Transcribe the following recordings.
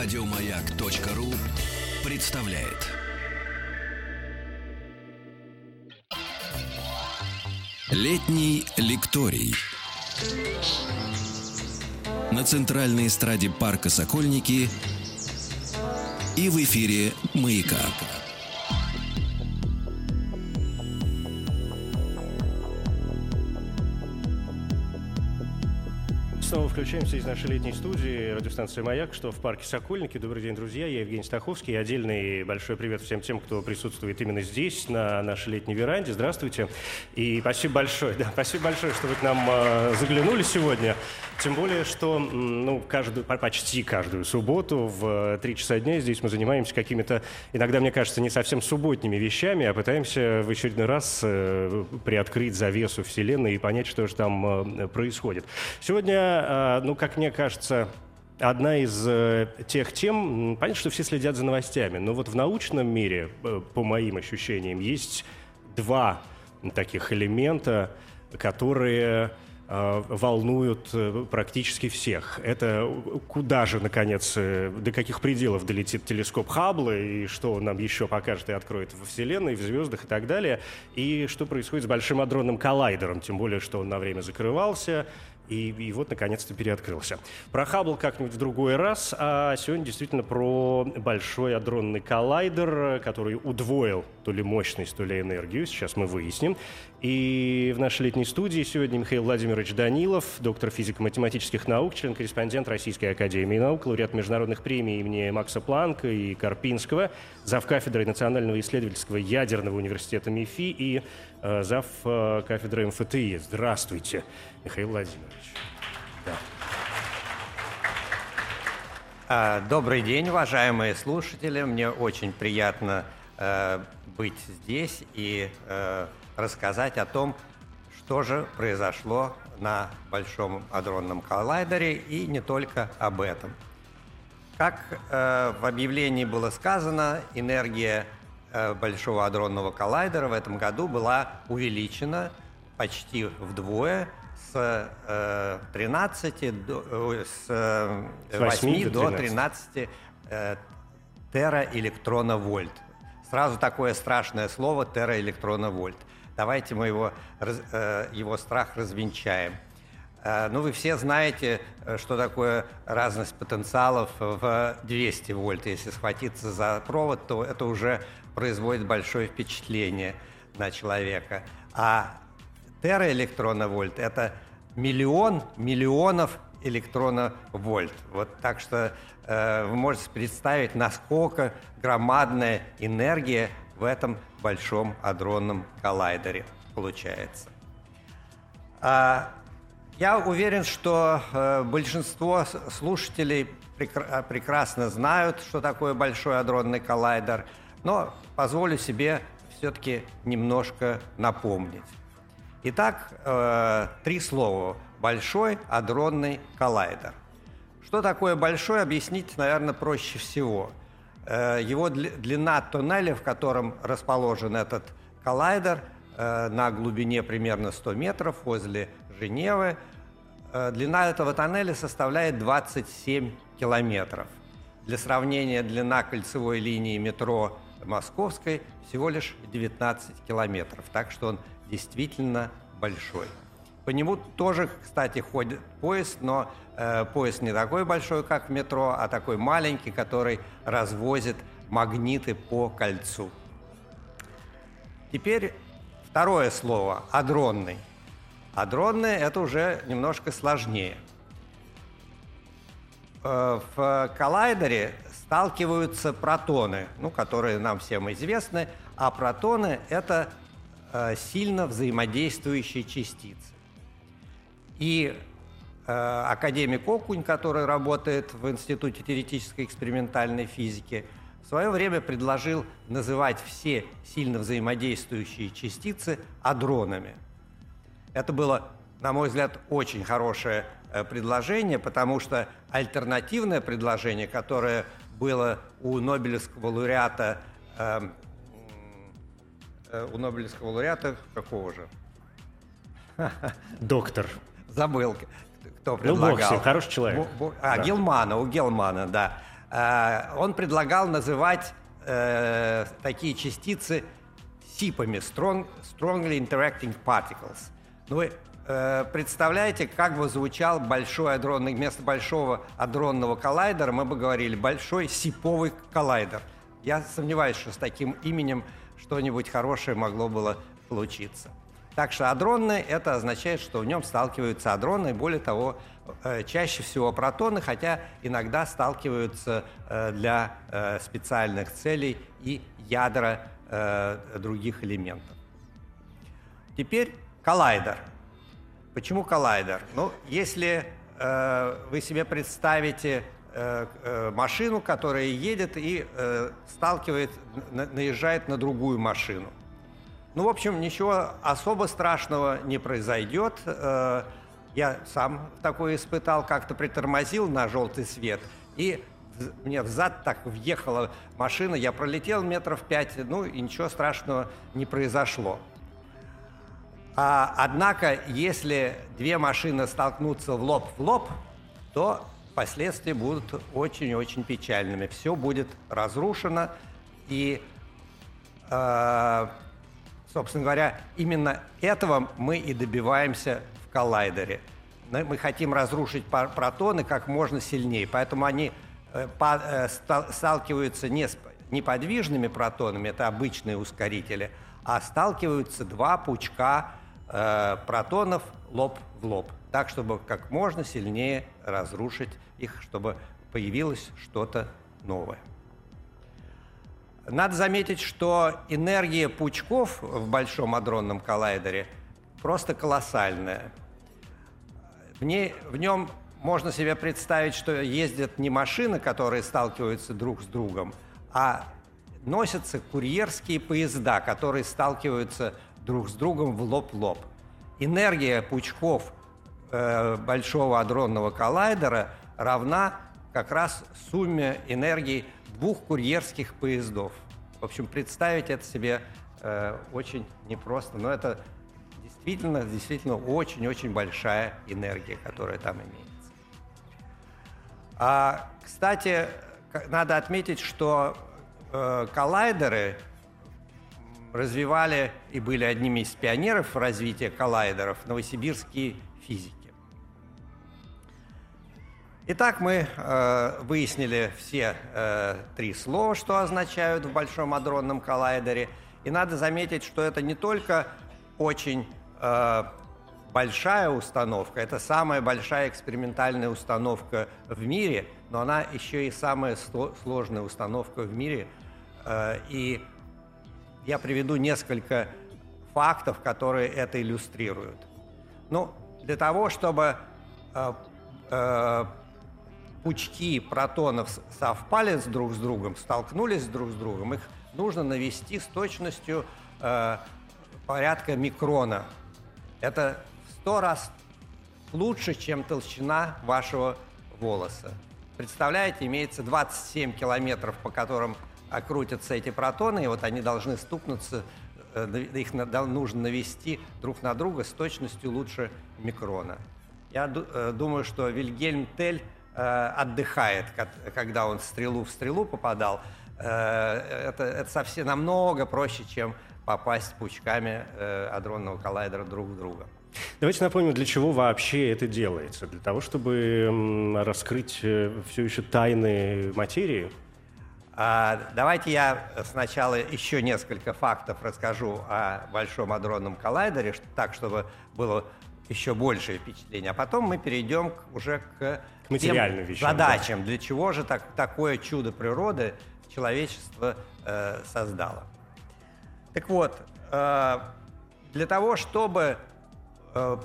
Радиомаяк.ру представляет. Летний лекторий. На центральной эстраде парка Сокольники и в эфире «Маяка». Включаемся из нашей летней студии радиостанции «Маяк», что в парке Сокольники. Добрый день, друзья. Я Евгений Стаховский. Отдельный большой привет всем тем, кто присутствует именно здесь, на нашей летней веранде. Здравствуйте. И спасибо большое, да, спасибо большое, что вы к нам э, заглянули сегодня. Тем более, что ну, каждую, почти каждую субботу в 3 часа дня здесь мы занимаемся какими-то, иногда, мне кажется, не совсем субботними вещами, а пытаемся в очередной раз э, приоткрыть завесу Вселенной и понять, что же там э, происходит. Сегодня а, ну, как мне кажется, одна из э, тех тем, понятно, что все следят за новостями, но вот в научном мире, э, по моим ощущениям, есть два таких элемента, которые э, волнуют практически всех. Это куда же, наконец, до каких пределов долетит телескоп Хаббла, и что он нам еще покажет и откроет во Вселенной, в звездах и так далее, и что происходит с Большим адронным коллайдером, тем более, что он на время закрывался, и, и вот, наконец-то, переоткрылся. Про Хаббл как-нибудь в другой раз, а сегодня действительно про большой адронный коллайдер, который удвоил то ли мощность, то ли энергию. Сейчас мы выясним. И в нашей летней студии сегодня Михаил Владимирович Данилов, доктор физико-математических наук, член-корреспондент Российской Академии наук, лауреат международных премий имени Макса Планка и Карпинского, зав. кафедрой Национального исследовательского ядерного университета МИФИ и э, зав. Кафедры МФТИ. Здравствуйте, Михаил Владимирович. Да. А, добрый день, уважаемые слушатели. Мне очень приятно э, быть здесь и э, рассказать о том, что же произошло на Большом адронном коллайдере и не только об этом. Как э, в объявлении было сказано, энергия э, Большого адронного коллайдера в этом году была увеличена почти вдвое с э, 13 до, э, с, э, 8, 8 до 13 э, тераэлектроновольт. Сразу такое страшное слово тераэлектроновольт. Давайте мы его, э, его страх развенчаем. Э, ну, вы все знаете, э, что такое разность потенциалов в 200 вольт. Если схватиться за провод, то это уже производит большое впечатление на человека. А тераэлектроновольт – это миллион миллионов электроновольт. Вот так что э, вы можете представить, насколько громадная энергия в этом большом адронном коллайдере получается. А, я уверен, что э, большинство слушателей прекра- прекрасно знают, что такое большой адронный коллайдер, но позволю себе все-таки немножко напомнить. Итак, э, три слова. Большой адронный коллайдер. Что такое большой, объяснить, наверное, проще всего. Э, его длина туннеля, в котором расположен этот коллайдер, э, на глубине примерно 100 метров возле Женевы, э, длина этого тоннеля составляет 27 километров. Для сравнения, длина кольцевой линии метро Московской всего лишь 19 километров. Так что он действительно большой. По нему тоже, кстати, ходит поезд, но э, поезд не такой большой, как в метро, а такой маленький, который развозит магниты по кольцу. Теперь второе слово – адронный. Адронный – это уже немножко сложнее. Э, в коллайдере сталкиваются протоны, ну, которые нам всем известны, а протоны – это Э, сильно взаимодействующие частицы. И э, академик Окунь, который работает в Институте теоретической экспериментальной физики, в свое время предложил называть все сильно взаимодействующие частицы адронами. Это было, на мой взгляд, очень хорошее э, предложение, потому что альтернативное предложение, которое было у Нобелевского лауреата эм, Э, у Нобелевского лауреата какого же? Доктор. Забыл, кто предлагал. Ну, Боксин, хороший человек. Бо, бо, а, да. Гелмана, у Гелмана, да. э, он предлагал называть э, такие частицы СИПами, strong, Strongly Interacting Particles. Ну, вы э, представляете, как бы звучал большой адронный, вместо большого адронного коллайдера мы бы говорили большой сиповый коллайдер. Я сомневаюсь, что с таким именем что-нибудь хорошее могло было получиться. Так что адронный – это означает, что в нем сталкиваются адроны, более того, э, чаще всего протоны, хотя иногда сталкиваются э, для э, специальных целей и ядра других элементов. Теперь коллайдер. Почему коллайдер? Ну, если вы себе представите машину, которая едет и сталкивает, наезжает на другую машину. Ну, в общем, ничего особо страшного не произойдет. Э, я сам такое испытал, как-то притормозил на желтый свет, и мне взад так въехала машина, я пролетел метров пять, ну и ничего страшного не произошло. А, однако, если две машины столкнутся в лоб в лоб, то последствия будут очень-очень печальными. Все будет разрушено, и э, Собственно говоря, именно этого мы и добиваемся в коллайдере. Мы хотим разрушить протоны как можно сильнее, поэтому они э, э, сталкиваются не с неподвижными протонами, это обычные ускорители, а сталкиваются два пучка э, протонов лоб в лоб, так, чтобы как можно сильнее разрушить их, чтобы появилось что-то новое. Надо заметить, что энергия пучков в Большом адронном коллайдере просто колоссальная. В, ней, в нем можно себе представить, что ездят не машины, которые сталкиваются друг с другом, а носятся курьерские поезда, которые сталкиваются друг с другом в лоб-лоб. Энергия пучков э, Большого адронного коллайдера равна как раз сумме энергии двух курьерских поездов. В общем, представить это себе э, очень непросто, но это действительно, действительно очень-очень большая энергия, которая там имеется. А, кстати, надо отметить, что э, коллайдеры развивали и были одними из пионеров развития коллайдеров новосибирские физики. Итак, мы э, выяснили все э, три слова, что означают в Большом адронном коллайдере. И надо заметить, что это не только очень э, большая установка, это самая большая экспериментальная установка в мире, но она еще и самая сложная установка в мире. Э, и я приведу несколько фактов, которые это иллюстрируют. Ну, для того, чтобы э, э, пучки протонов совпали с друг с другом, столкнулись друг с другом, их нужно навести с точностью э, порядка микрона. Это в сто раз лучше, чем толщина вашего волоса. Представляете, имеется 27 километров, по которым крутятся эти протоны, и вот они должны стукнуться, э, их нужно навести друг на друга с точностью лучше микрона. Я э, думаю, что Вильгельм Тель отдыхает, когда он стрелу в стрелу попадал. Э, это, это совсем намного проще, чем попасть пучками э, адронного коллайдера друг в друга. Давайте напомним, для чего вообще это делается. Для того, чтобы раскрыть все еще тайны материи? А, давайте я сначала еще несколько фактов расскажу о Большом адронном коллайдере, так, чтобы было еще большее впечатление. А потом мы перейдем уже к к материальным вещам. Задачам. Да. Для чего же так, такое чудо природы человечество э, создало? Так вот, э, для того, чтобы э,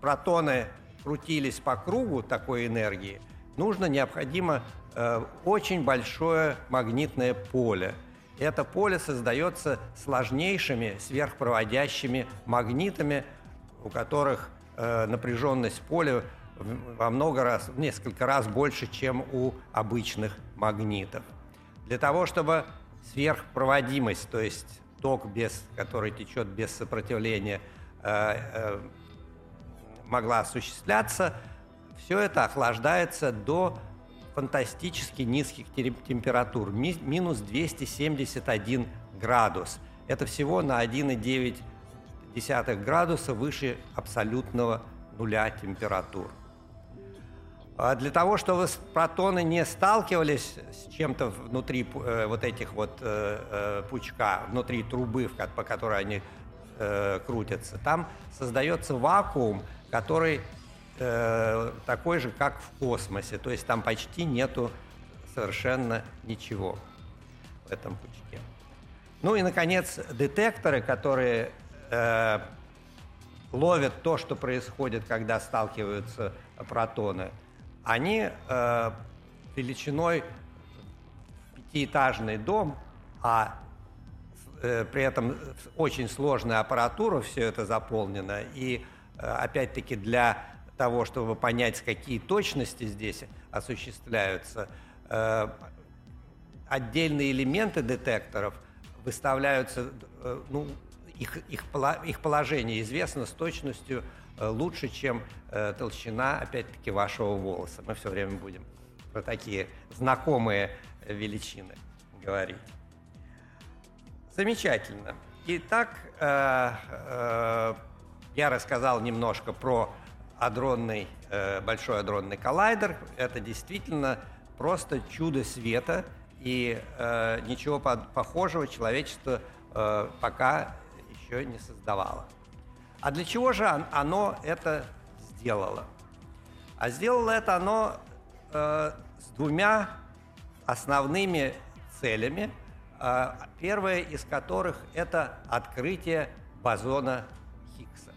протоны крутились по кругу такой энергии, нужно необходимо э, очень большое магнитное поле. Это поле создается сложнейшими сверхпроводящими магнитами, у которых э, напряженность поля во много раз, в несколько раз больше, чем у обычных магнитов. Для того, чтобы сверхпроводимость, то есть ток, без, который течет без сопротивления, э, э, могла осуществляться, все это охлаждается до фантастически низких температур, минус 271 градус. Это всего на 1,9 градуса выше абсолютного нуля температур. А для того, чтобы протоны не сталкивались с чем-то внутри э, вот этих вот э, э, пучка, внутри трубы, по которой они крутятся, там создается вакуум, который такой же, как в космосе. То есть там почти нету совершенно ничего в этом пучке. Ну и, наконец, детекторы, которые ловят то, что происходит, когда сталкиваются протоны, они э, величиной пятиэтажный дом, а э, при этом очень сложная аппаратура, все это заполнено, и э, опять-таки для того, чтобы понять, какие точности здесь осуществляются, э, отдельные элементы детекторов выставляются, э, ну, их, их, их положение известно с точностью лучше, чем э, толщина, опять-таки, вашего волоса. Мы все время будем про такие знакомые величины говорить. Замечательно. Итак, я рассказал немножко про адронный, большой адронный коллайдер. Это действительно просто чудо света – и э, ничего похожего человечество э, пока еще не создавало. А для чего же оно это сделало? А сделало это оно э, с двумя основными целями, э, первая из которых это открытие бозона Хиггса.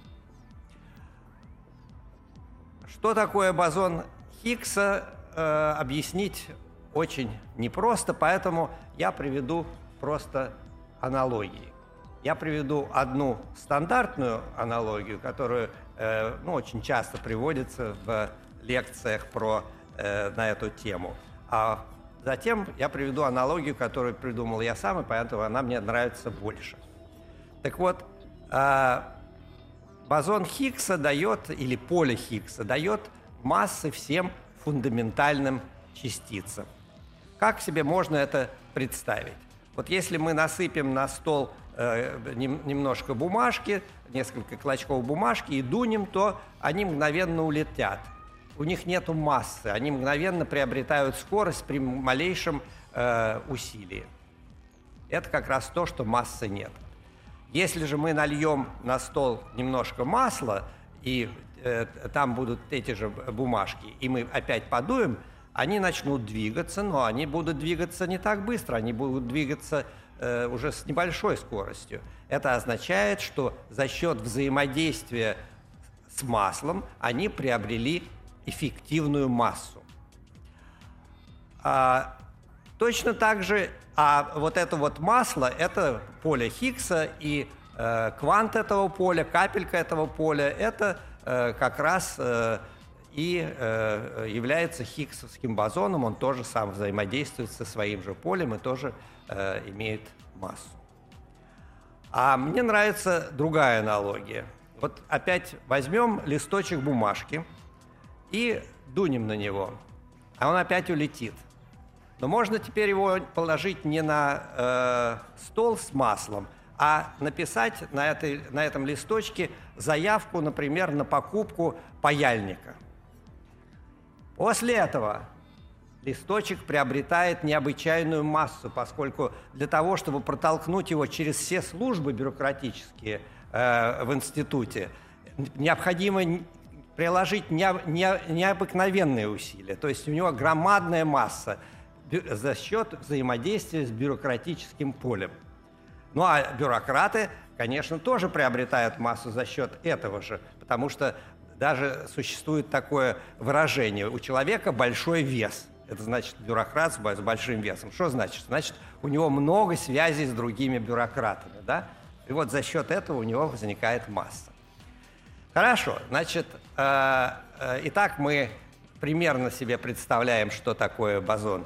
Что такое бозон Хиггса, э, объяснить очень непросто, поэтому я приведу просто аналогии. Я приведу одну стандартную аналогию, которую э, ну, очень часто приводится в лекциях про, э, на эту тему. А затем я приведу аналогию, которую придумал я сам, и поэтому она мне нравится больше. Так вот, э, бозон Хиггса дает, или поле Хиггса дает массы всем фундаментальным частицам. Как себе можно это представить? Вот если мы насыпем на стол немножко бумажки, несколько клочков бумажки и дунем, то они мгновенно улетят. У них нет массы, они мгновенно приобретают скорость при малейшем э, усилии. Это как раз то, что массы нет. Если же мы нальем на стол немножко масла, и э, там будут эти же бумажки, и мы опять подуем, они начнут двигаться, но они будут двигаться не так быстро, они будут двигаться э, уже с небольшой скоростью. Это означает, что за счет взаимодействия с маслом они приобрели эффективную массу. А, точно так же, а вот это вот масло, это поле Хиггса, и э, квант этого поля, капелька этого поля, это э, как раз э, и э, является хиггсовским бозоном, он тоже сам взаимодействует со своим же полем и тоже э, имеет массу. А мне нравится другая аналогия. Вот опять возьмем листочек бумажки и дунем на него, а он опять улетит. Но можно теперь его положить не на э, стол с маслом, а написать на, этой, на этом листочке заявку, например, на покупку паяльника – После этого листочек приобретает необычайную массу, поскольку для того, чтобы протолкнуть его через все службы бюрократические э, в институте, необходимо приложить не, не, необыкновенные усилия. То есть у него громадная масса за счет взаимодействия с бюрократическим полем. Ну а бюрократы, конечно, тоже приобретают массу за счет этого же, потому что даже существует такое выражение. У человека большой вес. Это значит бюрократ с большим весом. Что значит? Значит, у него много связей с другими бюрократами. Да? И вот за счет этого у него возникает масса. Хорошо, значит, э, э, итак, мы примерно себе представляем, что такое бозон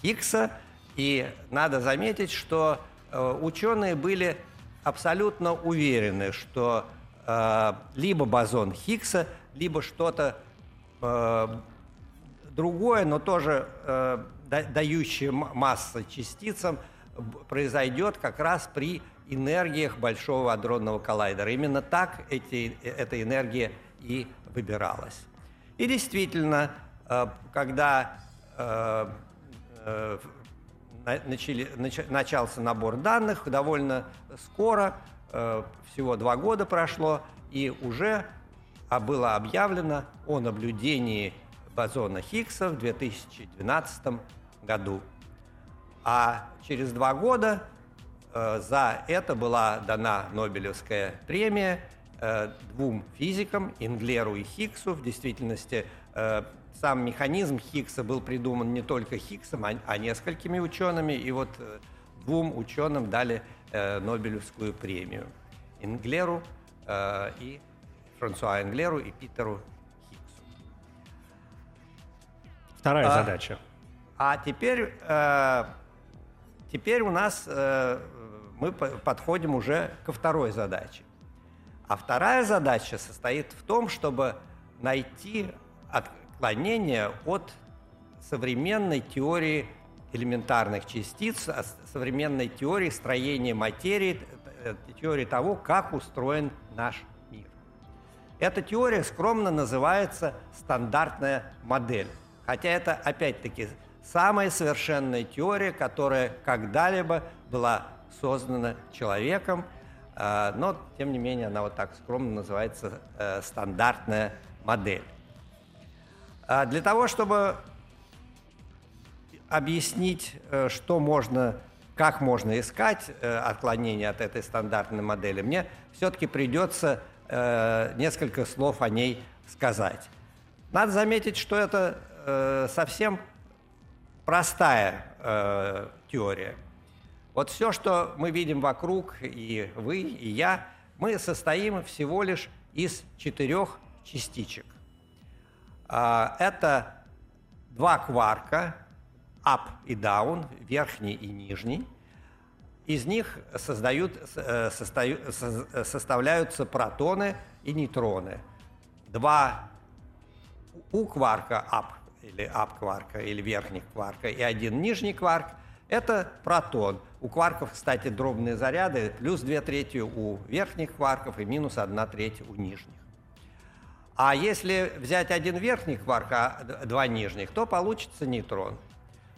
Хиггса. И надо заметить, что э, ученые были абсолютно уверены, что э, либо бозон Хиггса, либо что-то э, другое, но тоже э, дающее масса частицам, произойдет как раз при энергиях Большого адронного коллайдера. Именно так эти, эта энергия и выбиралась. И действительно, э, когда э, э, начали, начался набор данных, довольно скоро, всего два года прошло, и уже а было объявлено о наблюдении бозона Хиггса в 2012 году. А через два года э, за это была дана Нобелевская премия э, двум физикам, Инглеру и Хиггсу. В действительности э, сам механизм Хиггса был придуман не только Хиггсом, а, а несколькими учеными. И вот э, двум ученым дали э, Нобелевскую премию. Инглеру э, и Франсуа Инглеру и Питеру Вторая а, задача. А теперь э, Теперь у нас э, мы подходим уже ко второй задаче. А вторая задача состоит в том, чтобы найти отклонение от современной теории элементарных частиц, современной теории строения материи, э, теории того, как устроен наш мир. Эта теория скромно называется стандартная модель. Хотя это, опять-таки, самая совершенная теория, которая когда-либо была создана человеком, э, но, тем не менее, она вот так скромно называется э, стандартная модель. А для того, чтобы объяснить, э, что можно, как можно искать отклонения от этой стандартной модели, мне все-таки придется несколько слов о ней сказать. Надо заметить, что это совсем простая э, теория. Вот все, что мы видим вокруг, и вы, и я, мы состоим всего лишь из четырех частичек. Э, это два кварка, up и down, верхний и нижний. Из них создают, э, состаю, составляются протоны и нейтроны. Два у кварка up или ап-кварка, или верхних кварка, и один нижний кварк – это протон. У кварков, кстати, дробные заряды, плюс 2 трети у верхних кварков и минус 1 треть у нижних. А если взять один верхний кварк, а два нижних, то получится нейтрон.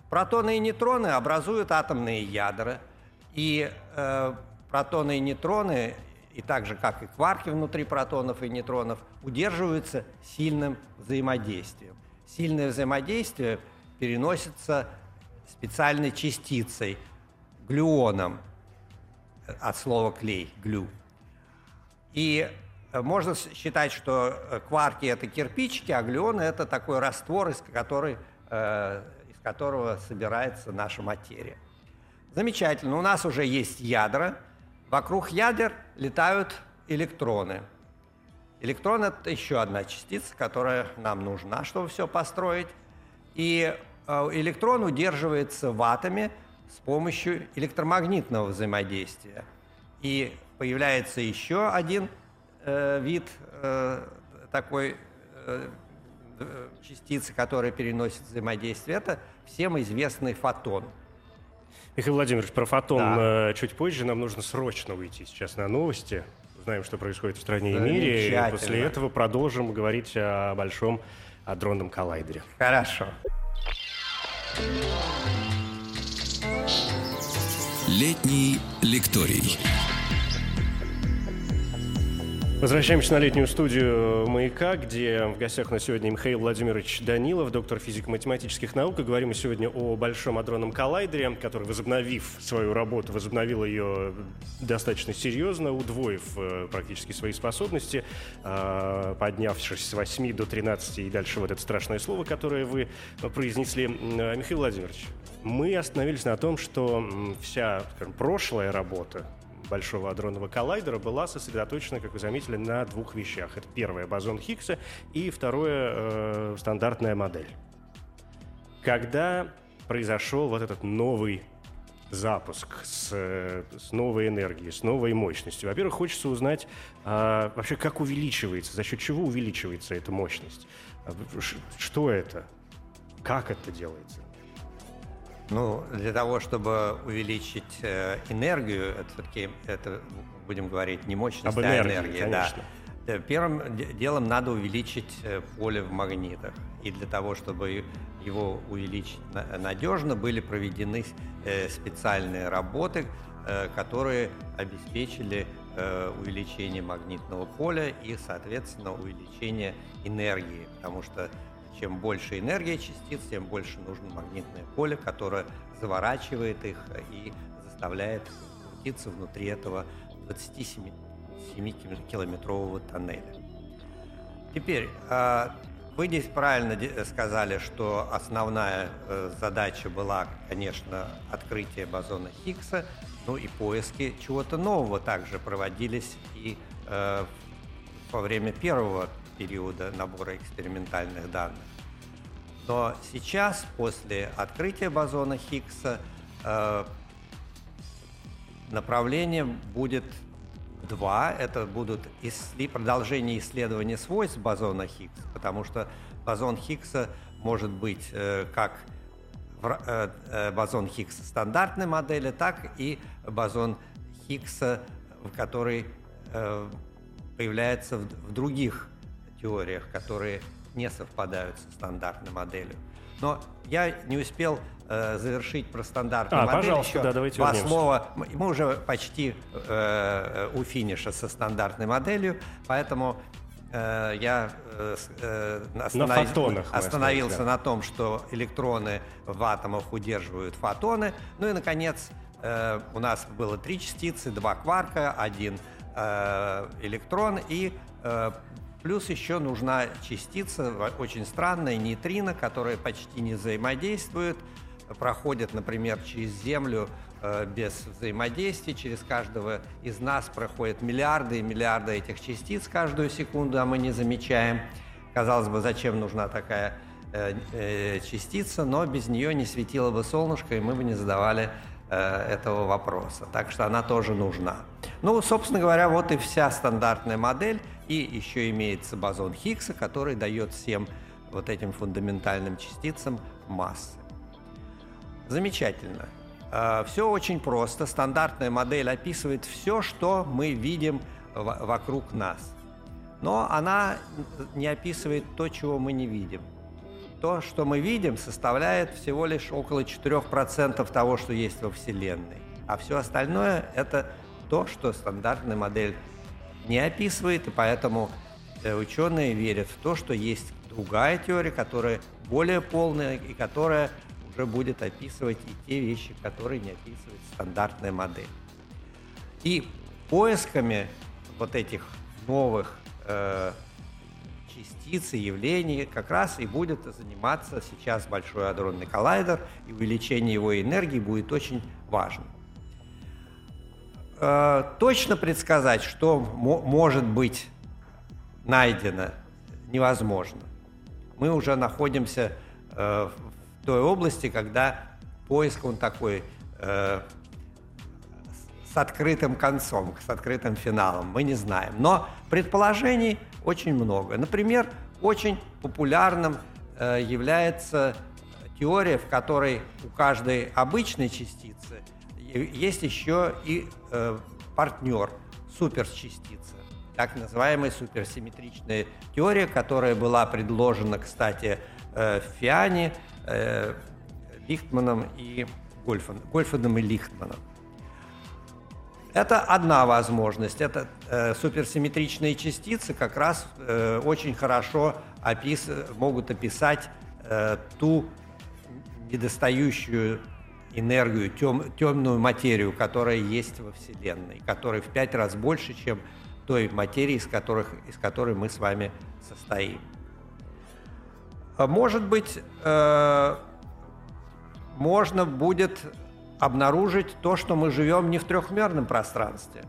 Протоны и нейтроны образуют атомные ядра, и э, протоны и нейтроны, и так же, как и кварки внутри протонов и нейтронов, удерживаются сильным взаимодействием сильное взаимодействие переносится специальной частицей, глюоном, от слова клей, глю. И можно считать, что кварки – это кирпичики, а глюоны – это такой раствор, из, который, э, из которого собирается наша материя. Замечательно. У нас уже есть ядра. Вокруг ядер летают электроны – Электрон – это еще одна частица, которая нам нужна, чтобы все построить. И э, электрон удерживается в атоме с помощью электромагнитного взаимодействия. И появляется еще один э, вид э, такой э, частицы, которая переносит взаимодействие. Это всем известный фотон. Михаил Владимирович, про фотон да. Э, чуть позже. Нам нужно срочно выйти сейчас на новости узнаем, что происходит в стране и мире. И после этого продолжим говорить о большом адронном коллайдере. Хорошо. Летний лекторий. Возвращаемся на летнюю студию «Маяка», где в гостях на сегодня Михаил Владимирович Данилов, доктор физико-математических наук. И говорим мы сегодня о Большом адронном коллайдере, который, возобновив свою работу, возобновил ее достаточно серьезно, удвоив э, практически свои способности, э, поднявшись с 8 до 13 и дальше вот это страшное слово, которое вы произнесли. Э, Михаил Владимирович, мы остановились на том, что вся скажем, прошлая работа Большого адронного коллайдера была сосредоточена, как вы заметили, на двух вещах. Это первое — бозон Хиггса, и второе э, — стандартная модель. Когда произошел вот этот новый запуск с, с новой энергией, с новой мощностью. Во-первых, хочется узнать а, вообще, как увеличивается, за счет чего увеличивается эта мощность. А, что это? Как это делается? Ну, для того, чтобы увеличить э, энергию, это все-таки, это, будем говорить, не мощность, Об энергии, а энергия. конечно. Да. Э, первым делом надо увеличить э, поле в магнитах. И для того, чтобы его увеличить надежно, были проведены специальные работы, которые обеспечили увеличение магнитного поля и, соответственно, увеличение энергии. Потому что чем больше энергия частиц, тем больше нужно магнитное поле, которое заворачивает их и заставляет крутиться внутри этого 27-километрового тоннеля. Теперь, а, вы здесь правильно сказали, что основная э, задача была, конечно, открытие бозона Хиггса, ну и поиски чего-то нового также проводились и э, во время первого периода набора экспериментальных данных. Но сейчас, после открытия бозона Хиггса, э, направление будет два. Это будут продолжение исследования свойств бозона Хиггса, потому что бозон Хиггса может быть э, как э, бозон Хиггса стандартной модели, так и бозон Хиггса, который э, появляется в, в других теориях, которые не совпадают со стандартной моделью. Но я не успел э, завершить про стандартную а, модель. Пожалуйста, Еще да, давайте два вернемся. слова. Мы уже почти э, у финиша со стандартной моделью, поэтому э, я э, э останов... на фотонах остановился да. на том, что электроны в атомах удерживают фотоны. Ну и, наконец, э, у нас было три частицы, два кварка, один э, электрон и э, Плюс еще нужна частица, очень странная, нейтрино, которая почти не взаимодействует, проходит, например, через Землю э, без взаимодействия, через каждого из нас проходят миллиарды и миллиарды этих частиц каждую секунду, а мы не замечаем. Казалось бы, зачем нужна такая э, э, частица, но без нее не светило бы солнышко, и мы бы не задавали этого вопроса. Так что она тоже нужна. Ну, собственно говоря, вот и вся стандартная модель. И еще имеется бозон Хиггса, который дает всем вот этим фундаментальным частицам массы. Замечательно. Э, все очень просто. Стандартная модель описывает все, что мы видим вокруг нас. Но она не описывает то, чего мы не видим то, что мы видим, составляет всего лишь около 4% того, что есть во Вселенной. А все остальное – это то, что стандартная модель не описывает, и поэтому э, ученые верят в то, что есть другая теория, которая более полная и которая уже будет описывать и те вещи, которые не описывает стандартная модель. И поисками вот этих новых э, частиц и явлений как раз и будет заниматься сейчас Большой адронный коллайдер, и увеличение его энергии будет очень важно. Э, точно предсказать, что может быть найдено, невозможно. Мы уже находимся э, в той области, когда поиск он такой э, с открытым концом, с открытым финалом. Мы не знаем. Но предположений очень много. Например, очень популярным э, является теория, в которой у каждой обычной частицы есть еще и э, партнер, суперчастица, так называемая суперсимметричная теория, которая была предложена, кстати, э, Фиане, э, Лихтманом и Гольфан, Гольфаном и Лихтманом. Это одна возможность. Это э, суперсимметричные частицы как раз э, очень хорошо опис... могут описать э, ту недостающую энергию, тем... темную материю, которая есть во Вселенной, которая в пять раз больше, чем той материи, из, которых... из которой мы с вами состоим. Может быть, э, можно будет обнаружить то, что мы живем не в трехмерном пространстве.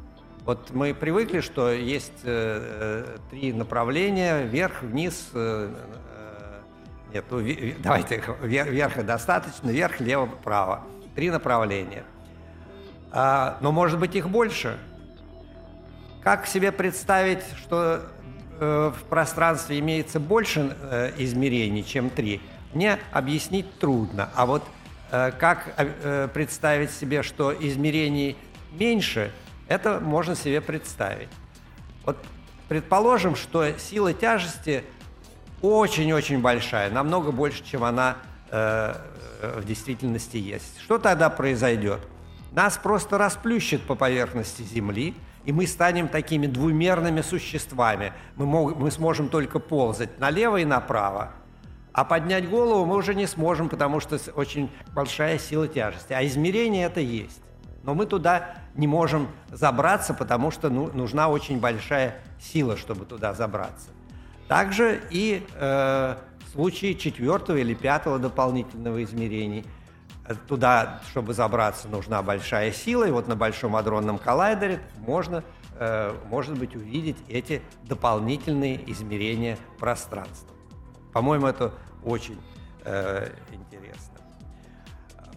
Вот мы привыкли, что есть э, э три направления, вверх, вниз, э, э нет, ну, давайте, вверх достаточно, вверх, лево, право. Три направления. А, но может быть их больше. Как себе представить, что э, в пространстве имеется больше э, измерений, чем три? мне объяснить трудно. А вот как э, представить себе, что измерений меньше, это можно себе представить. Вот предположим, что сила тяжести очень-очень большая, намного больше, чем она э, в действительности есть. Что тогда произойдет? Нас просто расплющит по поверхности Земли, и мы станем такими двумерными существами. Мы, мог, мы сможем только ползать налево и направо, а поднять голову мы уже не сможем, потому что очень большая сила тяжести. А измерение это есть. Но мы туда не можем забраться, потому что ну, нужна очень большая сила, чтобы туда забраться. Также и э, в случае четвертого или пятого дополнительного измерений – Туда, чтобы забраться, нужна большая сила, и вот на Большом адронном коллайдере можно, э, может быть, увидеть эти дополнительные измерения пространства. По-моему, это очень э, интересно.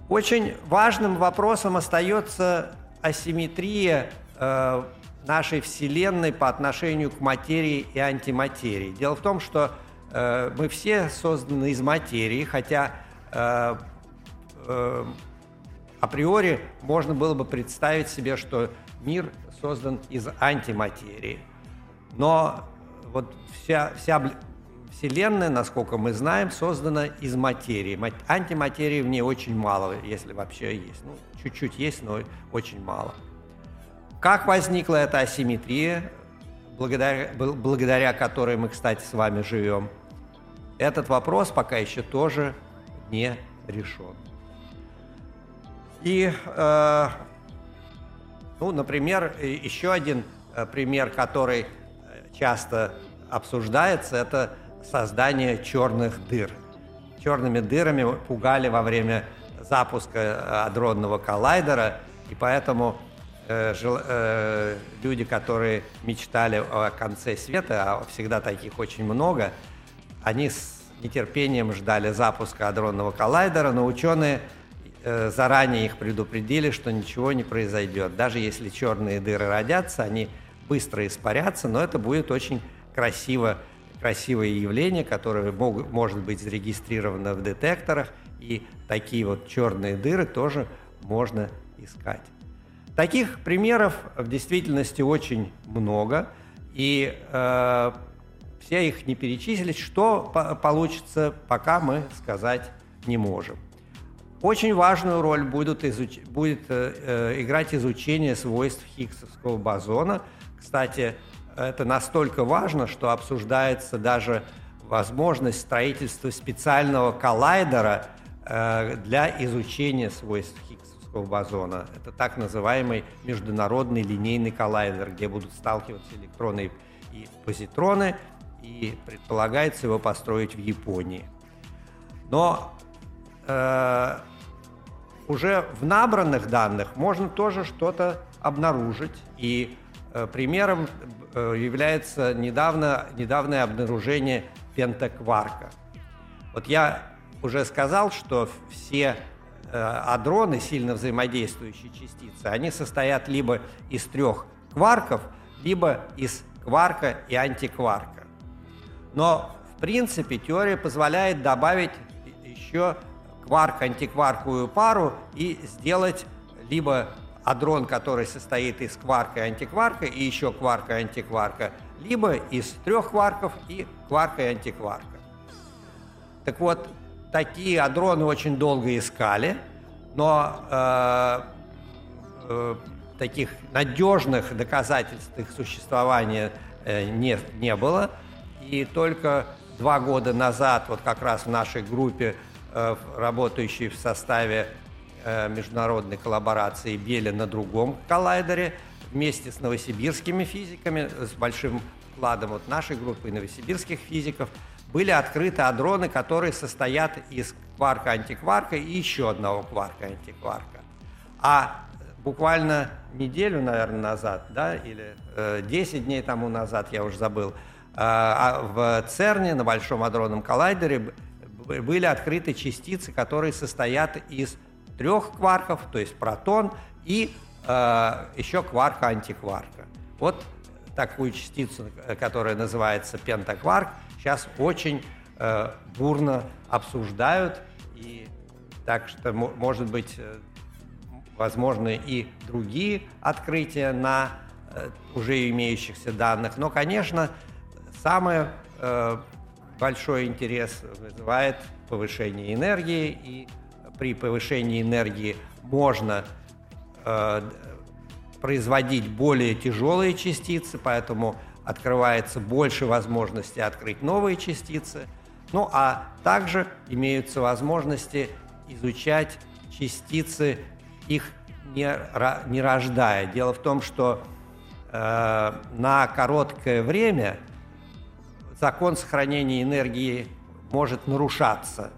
Очень важным вопросом остается асимметрия э, нашей Вселенной по отношению к материи и антиматерии. Дело в том, что э, мы все созданы из материи, хотя априори можно было бы представить себе, что мир создан из антиматерии. Но вот вся, вся Вселенная, насколько мы знаем, создана из материи. Антиматерии в ней очень мало, если вообще есть. Ну, чуть-чуть есть, но очень мало. Как возникла эта асимметрия, благодаря, благодаря которой мы, кстати, с вами живем? Этот вопрос пока еще тоже не решен. И, э, ну, например, еще один э, пример, который э, часто обсуждается, это создание черных дыр. Черными дырами пугали во время запуска э, адронного коллайдера, и поэтому э, жел, э, люди, которые мечтали о конце света, а всегда таких очень много, они с нетерпением ждали запуска адронного коллайдера, но ученые Э, заранее их предупредили, что ничего не произойдет. Даже если черные дыры родятся, они быстро испарятся, но это будет очень красиво, красивое явление, которое мог, может быть зарегистрировано в детекторах, и такие вот черные дыры тоже можно искать. Таких примеров в действительности очень много, и э, все их не перечислить, что по получится, пока мы сказать не можем. Очень важную роль будет, изуч... будет э, э, играть изучение свойств Хиггсовского бозона. Кстати, это настолько важно, что обсуждается даже возможность строительства специального коллайдера э, для изучения свойств Хиггсовского бозона. Это так называемый международный линейный коллайдер, где будут сталкиваться электроны и позитроны, и предполагается его построить в Японии. Но э, уже в набранных данных можно тоже что-то обнаружить. И примером э, является недавно, недавнее обнаружение пентакварка. Вот я уже сказал, что все э, адроны, сильно взаимодействующие частицы, они состоят либо из трех кварков, либо из кварка и антикварка. Но, в принципе, теория позволяет добавить еще кварк-антикварковую пару и сделать либо адрон, который состоит из кварка и антикварка, и еще кварка и антикварка, либо из трех кварков и кварка и антикварка. Так вот, такие адроны очень долго искали, но э, э, таких надежных доказательств их существования э, не, не было. И только два года назад, вот как раз в нашей группе Э, работающий в составе международной коллаборации Беля на другом коллайдере вместе с новосибирскими физиками, с большим вкладом вот нашей группы новосибирских физиков, были открыты адроны, которые состоят из кварка-антикварка и еще одного кварка-антикварка. А буквально неделю, наверное, назад, да, или э, 10 дней тому назад, я уже забыл, э, а в ЦЕРНе на Большом адронном коллайдере были открыты частицы, которые состоят из трех кварков, то есть протон и э, еще кварка-антикварка. Вот такую частицу, которая называется пентакварк, сейчас очень э, бурно обсуждают. И так что, может быть, э, возможны и другие открытия на э, уже имеющихся данных. Но, конечно, самый э, большой интерес вызывает повышение энергии, и при повышении энергии можно э, производить более тяжелые частицы, поэтому открывается больше возможностей открыть новые частицы. Ну а также имеются возможности изучать частицы, их не, не рождая. Дело в том, что э, на короткое время закон сохранения энергии может нарушаться.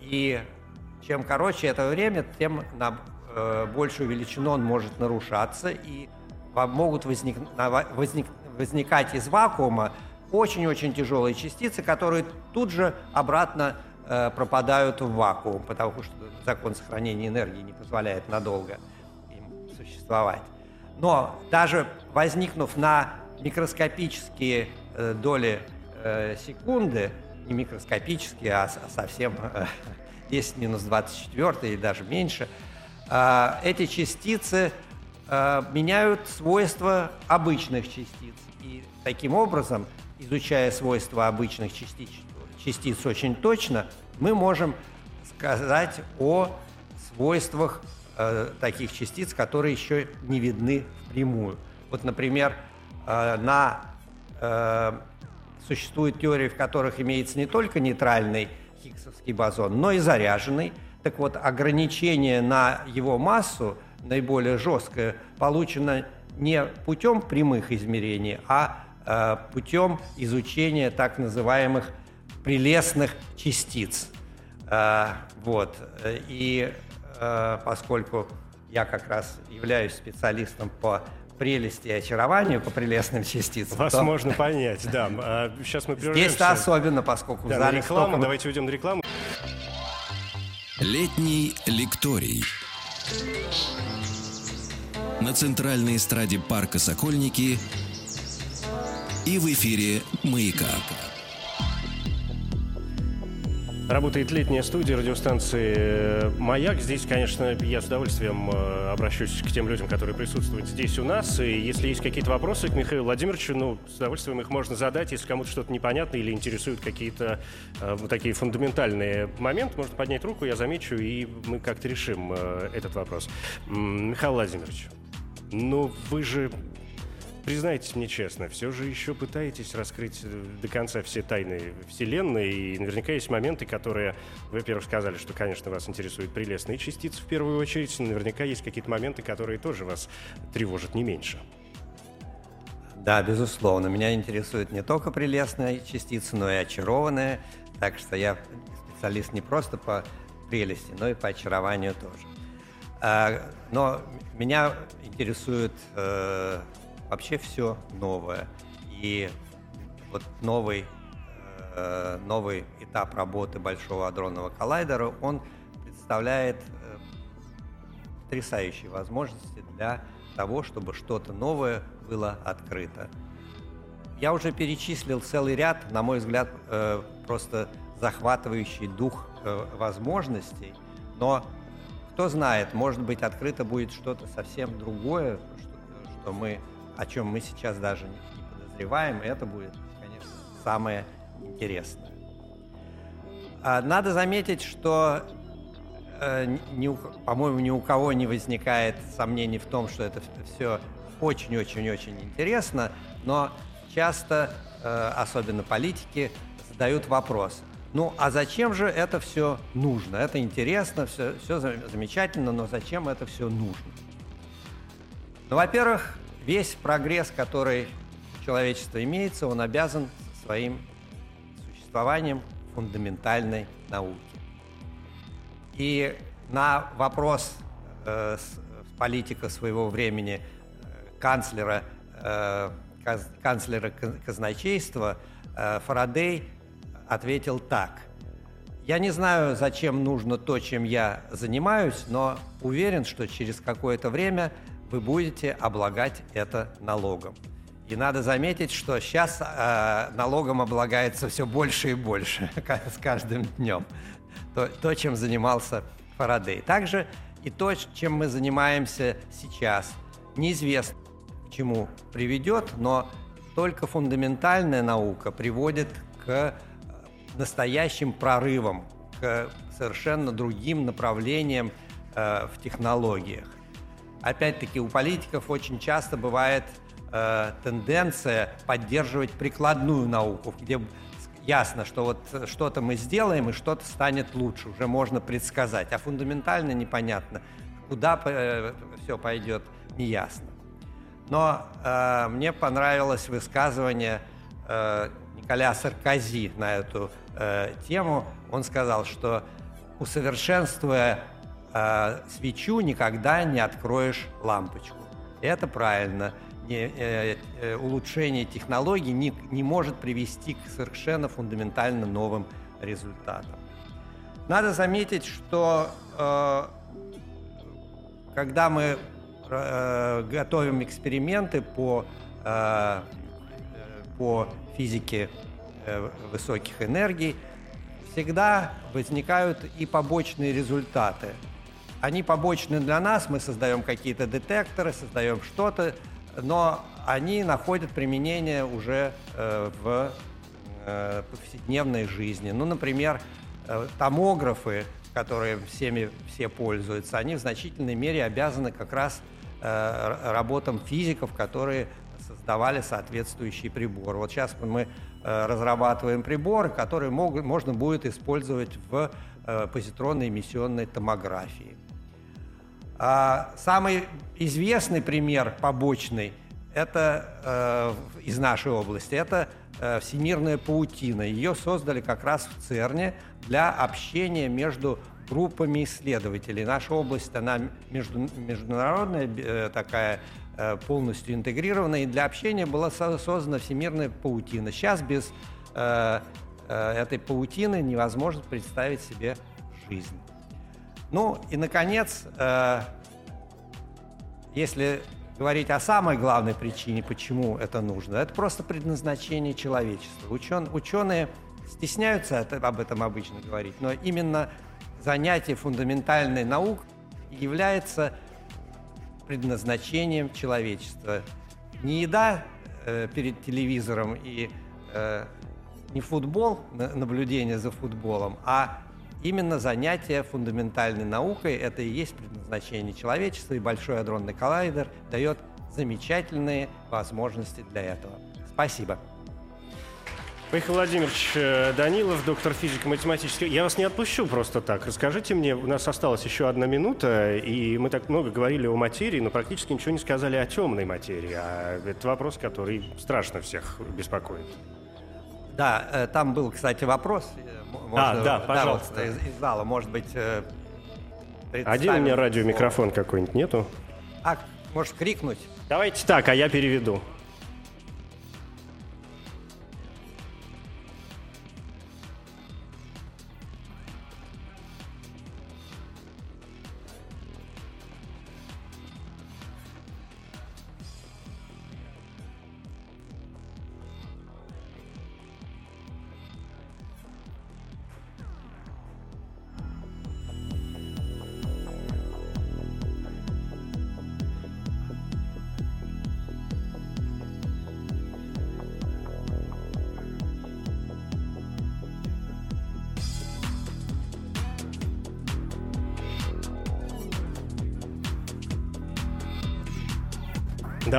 И чем короче это время, тем на э, большую величину он может нарушаться, и могут возник, возник, возникать из вакуума очень-очень тяжелые частицы, которые тут же обратно э, пропадают в вакуум, потому что закон сохранения энергии не позволяет надолго им существовать. Но даже возникнув на микроскопические э, доли э, секунды, не микроскопические, а совсем э, 10 минус 24 и даже меньше, э, эти частицы э, меняют свойства обычных частиц. И таким образом, изучая свойства обычных частиц, частиц очень точно, мы можем сказать о свойствах э, таких частиц, которые еще не видны впрямую. Вот, например, на, э, существуют теории, в которых имеется не только нейтральный Хиггсовский бозон, но и заряженный. Так вот, ограничение на его массу, наиболее жесткое, получено не путем прямых измерений, а э, путем изучения так называемых прелестных частиц. Э, вот. И э, поскольку я как раз являюсь специалистом по прелести и очарованию по прелестным частицам. Вас то... можно понять, да. Сейчас мы прервемся. Здесь-то особенно, поскольку да, в зале рекламу. Столько... Давайте уйдем на рекламу. Летний лекторий. На центральной эстраде парка «Сокольники» и в эфире «Маяка». Работает летняя студия радиостанции э, «Маяк». Здесь, конечно, я с удовольствием э, обращусь к тем людям, которые присутствуют здесь у нас. И если есть какие-то вопросы к Михаилу Владимировичу, ну, с удовольствием их можно задать. Если кому-то что-то непонятно или интересуют какие-то э, такие фундаментальные моменты, можно поднять руку, я замечу, и мы как-то решим э, этот вопрос. Михаил Владимирович, ну, вы же признайтесь мне честно, все же еще пытаетесь раскрыть э, до конца все тайны Вселенной, и наверняка есть моменты, которые, вы, во-первых, сказали, что, конечно, вас интересуют прелестные частицы в первую очередь, наверняка есть какие-то моменты, которые тоже вас тревожат не меньше. Да, безусловно. Меня интересуют не только прелестные частицы, но и очарованные. Так что я специалист не просто по прелести, но и по очарованию тоже. А, но меня интересует э, вообще все новое. И вот новый, э, новый этап работы Большого адронного коллайдера, он представляет э, потрясающие возможности для того, чтобы что-то новое было открыто. Я уже перечислил целый ряд, на мой взгляд, э, просто захватывающий дух э, возможностей, но кто знает, может быть, открыто будет что-то совсем другое, что, что мы о чем мы сейчас даже не подозреваем, и это будет, конечно, самое интересное. А, надо заметить, что, э, по-моему, ни у кого не возникает сомнений в том, что это все очень-очень-очень интересно, но часто, э, особенно политики, задают вопрос, ну а зачем же это все нужно? Это интересно, все, все замечательно, но зачем это все нужно? Ну, во-первых, весь прогресс, который человечество имеется, он обязан своим существованием фундаментальной науки. И на вопрос э, политика своего времени э, канцлера, э, канцлера казначейства э, Фарадей ответил так. Я не знаю, зачем нужно то, чем я занимаюсь, но уверен, что через какое-то время вы будете облагать это налогом. И надо заметить, что сейчас э, налогом облагается все больше и больше с каждым днем. То, то, чем занимался Фарадей. Также и то, чем мы занимаемся сейчас, неизвестно, к чему приведет, но только фундаментальная наука приводит к э, настоящим прорывам, к совершенно другим направлениям э, в технологиях. Опять-таки у политиков очень часто бывает э, тенденция поддерживать прикладную науку, где ясно, что вот что-то мы сделаем и что-то станет лучше, уже можно предсказать, а фундаментально непонятно, куда э, все пойдет, неясно. Но э, мне понравилось высказывание э, Николя Саркози на эту э, тему. Он сказал, что усовершенствуя э, свечу, никогда не откроешь лампочку. Это правильно не, э, э, улучшение технологий не, не может привести к совершенно фундаментально новым результатам. Надо заметить, что э, когда мы э, готовим эксперименты по, э, по физике э, высоких энергий, всегда возникают и побочные результаты. Они побочны для нас, мы создаем какие-то детекторы, создаем что-то, но они находят применение уже э, в э, повседневной жизни. Ну, например, э, томографы, которые всеми все пользуются, они в значительной мере обязаны как раз работам физиков, которые создавали соответствующие приборы. Вот сейчас мы разрабатываем приборы, которые могут, можно будет использовать в позитронной эмиссионной томографии. А самый известный пример побочный это э, из нашей области, это э, всемирная паутина. Ее создали как раз в ЦЕРНе для общения между группами исследователей. Наша область, она между, международная э, такая, э, полностью интегрированная, и для общения была создана всемирная паутина. Сейчас без э, э, этой паутины невозможно представить себе жизнь. Ну и, наконец, э, если говорить о самой главной причине, почему это нужно, это просто предназначение человечества. Учен, ученые стесняются это, об этом обычно говорить, но именно занятие фундаментальной наук является предназначением человечества. Не еда э, перед телевизором и э, не футбол, наблюдение за футболом, а Именно занятие фундаментальной наукой – это и есть предназначение человечества, и Большой адронный коллайдер дает замечательные возможности для этого. Спасибо. Михаил Владимирович э, Данилов, доктор физико-математической. Я вас не отпущу просто так. Расскажите мне, у нас осталась еще одна минута, и мы так много говорили о материи, но практически ничего не сказали о темной материи. А это вопрос, который страшно всех беспокоит. Да, э, там был, кстати, вопрос. Можно, а, да, пожалуйста. Да, вот, из, из зала, может быть, э, Один у меня радиомикрофон какой-нибудь нету? А, может, крикнуть? Давайте так, а я переведу.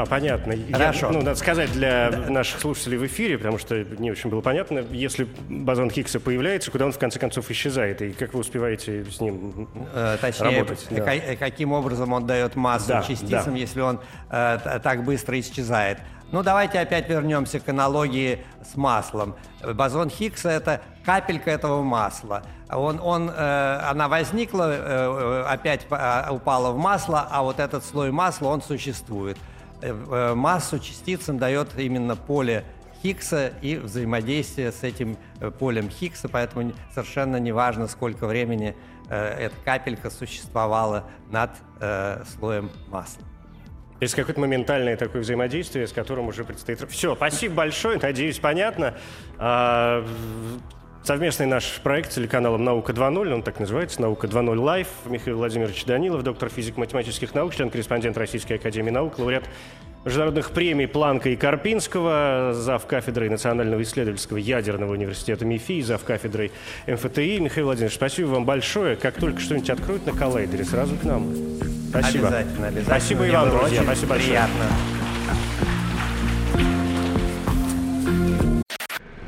Да, понятно. Хорошо. Я, ну, надо сказать для да. наших слушателей в эфире, потому что не очень было понятно, если бозон Хиггса появляется, куда он в конце концов исчезает, и как вы успеваете с ним э, Точнее, работать. Да. каким образом он дает массу да, частицам, да. если он э, так быстро исчезает. Ну, давайте опять вернемся к аналогии с маслом. Бозон Хиггса – это капелька этого масла. Он, он, э, она возникла, э, э опять упала в масло, а вот этот слой масла, он существует. Э, э, массу частицам дает именно поле Хиггса и взаимодействие с этим э, полем Хиггса, поэтому совершенно не важно, сколько времени эта капелька существовала над слоем масла. Есть какое-то моментальное такое взаимодействие, с которым уже предстоит... Все, спасибо большое, надеюсь, понятно. Совместный наш проект с телеканалом «Наука 2.0», он так называется, «Наука 2.0 Лайв». Михаил Владимирович Данилов, доктор физико-математических наук, член-корреспондент Российской Академии Наук, лауреат международных премий Планка и Карпинского, зав. кафедрой Национального исследовательского ядерного университета МИФИ, зав. кафедрой МФТИ. Михаил Владимирович, спасибо вам большое. Как только что-нибудь откроют на коллайдере, сразу к нам. Спасибо. Обязательно, обязательно. Спасибо и вам, друзья. Спасибо большое. приятно.